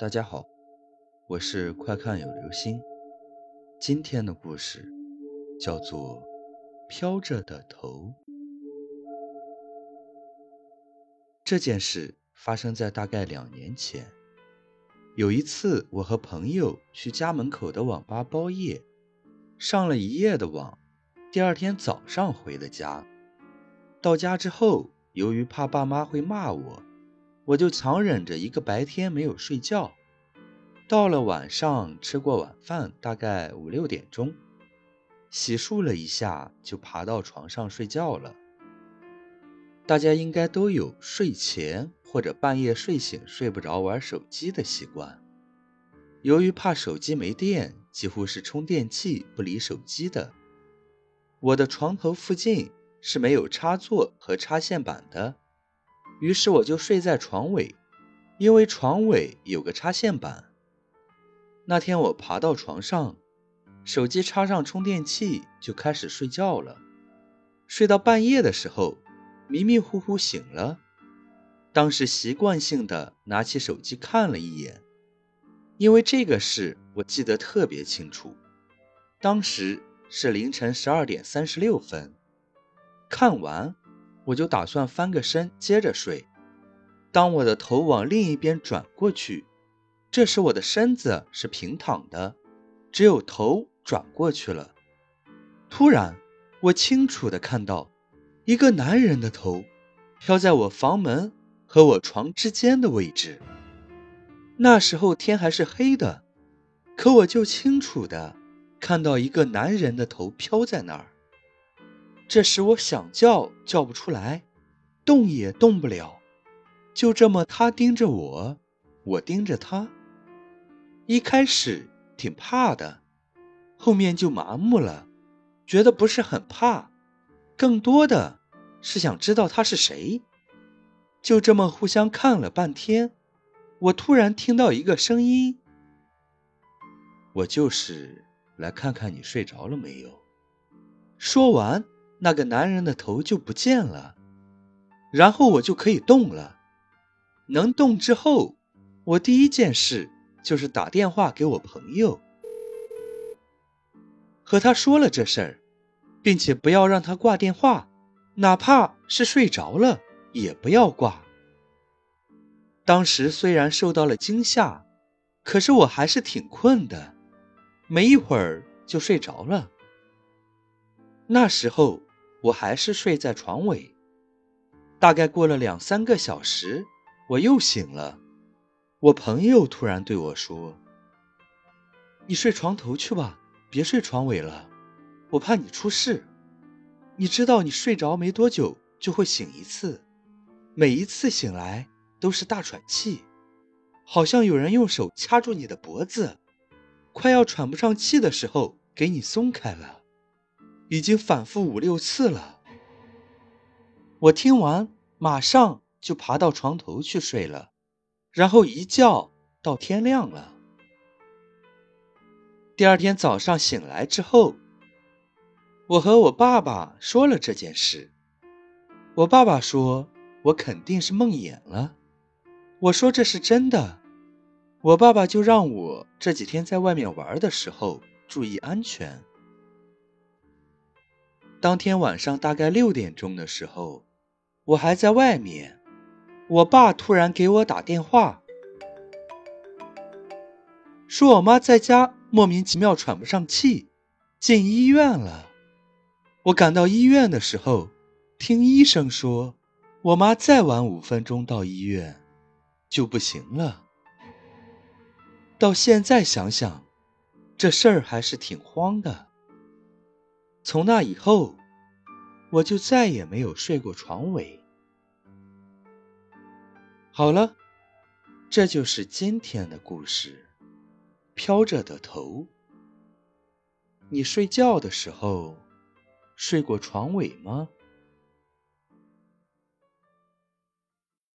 大家好，我是快看有流星。今天的故事叫做《飘着的头》。这件事发生在大概两年前。有一次，我和朋友去家门口的网吧包夜，上了一夜的网，第二天早上回了家。到家之后，由于怕爸妈会骂我。我就强忍着一个白天没有睡觉，到了晚上吃过晚饭，大概五六点钟，洗漱了一下就爬到床上睡觉了。大家应该都有睡前或者半夜睡醒睡不着玩手机的习惯。由于怕手机没电，几乎是充电器不离手机的。我的床头附近是没有插座和插线板的。于是我就睡在床尾，因为床尾有个插线板。那天我爬到床上，手机插上充电器，就开始睡觉了。睡到半夜的时候，迷迷糊糊醒了。当时习惯性的拿起手机看了一眼，因为这个事我记得特别清楚。当时是凌晨十二点三十六分，看完。我就打算翻个身接着睡。当我的头往另一边转过去，这时我的身子是平躺的，只有头转过去了。突然，我清楚的看到一个男人的头飘在我房门和我床之间的位置。那时候天还是黑的，可我就清楚的看到一个男人的头飘在那儿。这时我想叫叫不出来，动也动不了，就这么他盯着我，我盯着他。一开始挺怕的，后面就麻木了，觉得不是很怕，更多的是想知道他是谁。就这么互相看了半天，我突然听到一个声音：“我就是来看看你睡着了没有。”说完。那个男人的头就不见了，然后我就可以动了。能动之后，我第一件事就是打电话给我朋友，和他说了这事儿，并且不要让他挂电话，哪怕是睡着了也不要挂。当时虽然受到了惊吓，可是我还是挺困的，没一会儿就睡着了。那时候。我还是睡在床尾，大概过了两三个小时，我又醒了。我朋友突然对我说：“你睡床头去吧，别睡床尾了，我怕你出事。你知道，你睡着没多久就会醒一次，每一次醒来都是大喘气，好像有人用手掐住你的脖子，快要喘不上气的时候给你松开了。”已经反复五六次了。我听完，马上就爬到床头去睡了，然后一觉到天亮了。第二天早上醒来之后，我和我爸爸说了这件事。我爸爸说我肯定是梦魇了。我说这是真的。我爸爸就让我这几天在外面玩的时候注意安全。当天晚上大概六点钟的时候，我还在外面，我爸突然给我打电话，说我妈在家莫名其妙喘不上气，进医院了。我赶到医院的时候，听医生说，我妈再晚五分钟到医院就不行了。到现在想想，这事儿还是挺慌的。从那以后，我就再也没有睡过床尾。好了，这就是今天的故事。飘着的头，你睡觉的时候睡过床尾吗？